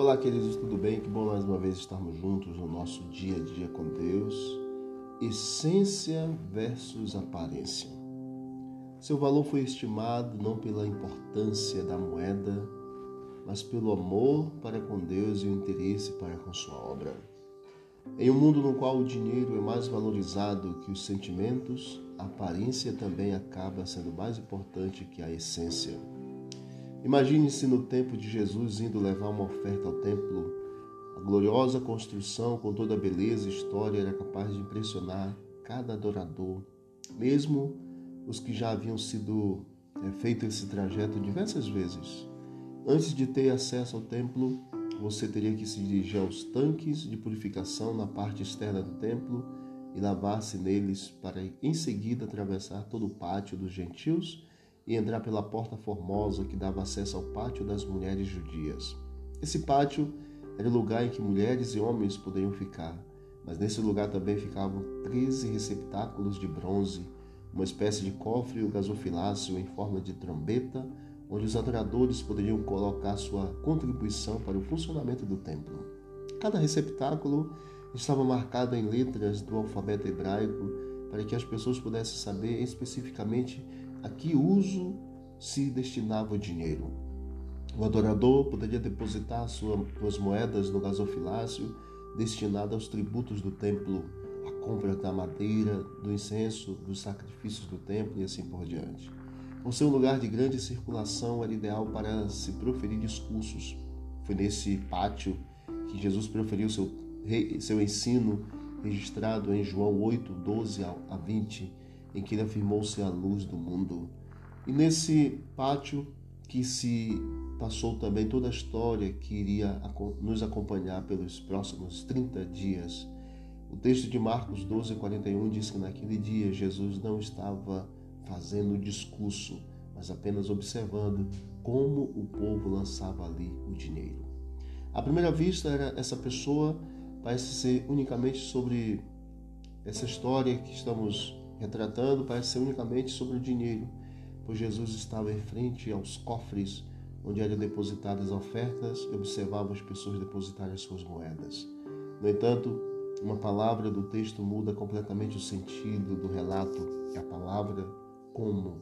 Olá, queridos, tudo bem? Que bom mais uma vez estarmos juntos no nosso dia a dia com Deus. Essência versus aparência. Seu valor foi estimado não pela importância da moeda, mas pelo amor para com Deus e o interesse para com sua obra. Em um mundo no qual o dinheiro é mais valorizado que os sentimentos, a aparência também acaba sendo mais importante que a essência. Imagine-se no tempo de Jesus indo levar uma oferta ao templo. A gloriosa construção, com toda a beleza e história, era capaz de impressionar cada adorador, mesmo os que já haviam sido é, feito esse trajeto diversas vezes. Antes de ter acesso ao templo, você teria que se dirigir aos tanques de purificação na parte externa do templo e lavar-se neles para em seguida atravessar todo o pátio dos gentios e entrar pela porta formosa que dava acesso ao pátio das mulheres judias. Esse pátio era o lugar em que mulheres e homens poderiam ficar, mas nesse lugar também ficavam treze receptáculos de bronze, uma espécie de cofre ou gasofilácio em forma de trombeta, onde os adoradores poderiam colocar sua contribuição para o funcionamento do templo. Cada receptáculo estava marcado em letras do alfabeto hebraico para que as pessoas pudessem saber especificamente a que uso se destinava o dinheiro. O adorador poderia depositar suas moedas no gasofilácio destinado aos tributos do templo, a compra da madeira, do incenso, dos sacrifícios do templo e assim por diante. Por ser um lugar de grande circulação, era ideal para se proferir discursos. Foi nesse pátio que Jesus proferiu seu, seu ensino, registrado em João 8, 12 a 20, em que ele afirmou ser a luz do mundo. E nesse pátio que se passou também toda a história que iria nos acompanhar pelos próximos 30 dias. O texto de Marcos 12, 41 diz que naquele dia Jesus não estava fazendo discurso, mas apenas observando como o povo lançava ali o dinheiro. À primeira vista, era essa pessoa parece ser unicamente sobre essa história que estamos retratando parece ser unicamente sobre o dinheiro, pois Jesus estava em frente aos cofres onde eram depositadas ofertas e observava as pessoas depositarem as suas moedas. No entanto, uma palavra do texto muda completamente o sentido do relato, é a palavra como.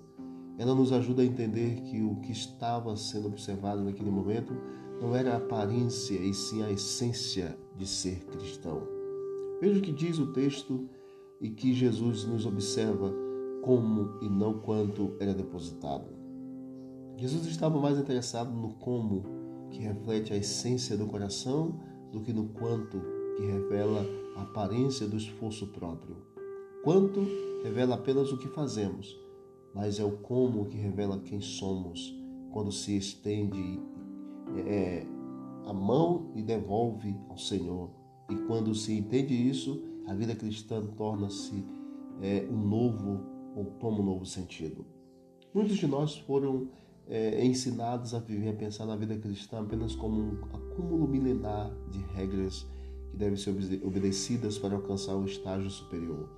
Ela nos ajuda a entender que o que estava sendo observado naquele momento não era a aparência, e sim a essência de ser cristão. Veja o que diz o texto e que Jesus nos observa como e não quanto era depositado. Jesus estava mais interessado no como, que reflete a essência do coração, do que no quanto, que revela a aparência do esforço próprio. Quanto revela apenas o que fazemos, mas é o como que revela quem somos, quando se estende é, a mão e devolve ao Senhor. E quando se entende isso, a vida cristã torna-se é, um novo ou toma um novo sentido. Muitos de nós foram é, ensinados a viver, a pensar na vida cristã apenas como um acúmulo milenar de regras que devem ser obedecidas para alcançar o estágio superior.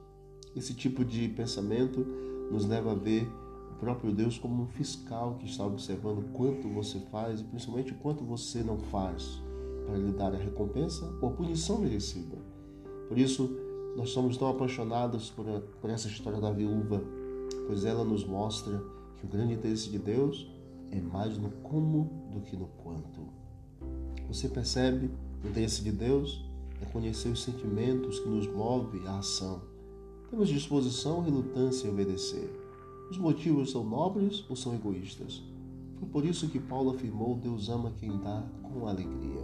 Esse tipo de pensamento nos leva a ver o próprio Deus como um fiscal que está observando quanto você faz e principalmente quanto você não faz para lhe dar a recompensa ou a punição merecida. Por isso, nós somos tão apaixonados por, a, por essa história da viúva, pois ela nos mostra que o grande interesse de Deus é mais no como do que no quanto. Você percebe o interesse de Deus é conhecer os sentimentos que nos movem à ação. Temos disposição relutância em obedecer. Os motivos são nobres ou são egoístas? Foi por isso que Paulo afirmou: Deus ama quem dá com alegria.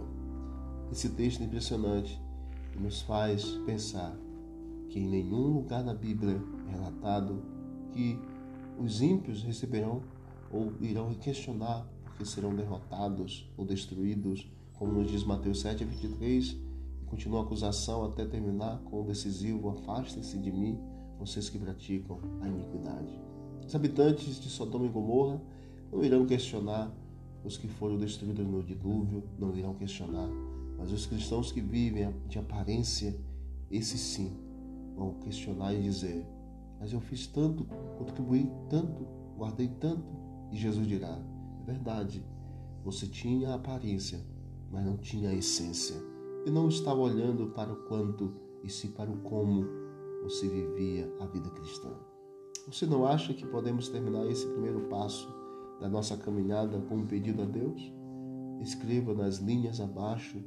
Esse texto é impressionante nos faz pensar que em nenhum lugar na Bíblia é relatado que os ímpios receberão ou irão questionar porque serão derrotados ou destruídos, como nos diz Mateus 7, 23, e continua a acusação até terminar com o decisivo: Afastem-se de mim, vocês que praticam a iniquidade. Os habitantes de Sodoma e Gomorra não irão questionar os que foram destruídos no dilúvio, não irão questionar mas os cristãos que vivem de aparência, esses sim, vão questionar e dizer: Mas eu fiz tanto, contribuí tanto, guardei tanto. E Jesus dirá: É verdade, você tinha aparência, mas não tinha a essência. E não estava olhando para o quanto e sim para o como você vivia a vida cristã. Você não acha que podemos terminar esse primeiro passo da nossa caminhada com um pedido a Deus? Escreva nas linhas abaixo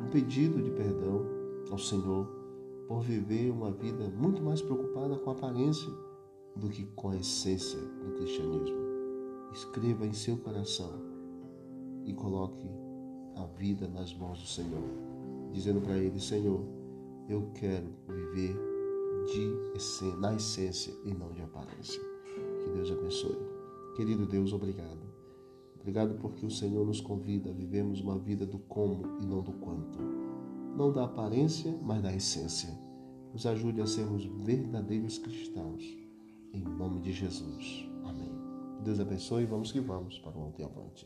um pedido de perdão ao Senhor por viver uma vida muito mais preocupada com a aparência do que com a essência do cristianismo. Escreva em seu coração e coloque a vida nas mãos do Senhor, dizendo para Ele: Senhor, eu quero viver de, na essência e não de aparência. Que Deus abençoe. Querido Deus, obrigado. Obrigado porque o Senhor nos convida a vivermos uma vida do como e não do quanto. Não da aparência, mas da essência. Nos ajude a sermos verdadeiros cristãos. Em nome de Jesus. Amém. Deus abençoe e vamos que vamos para o Monte Avante.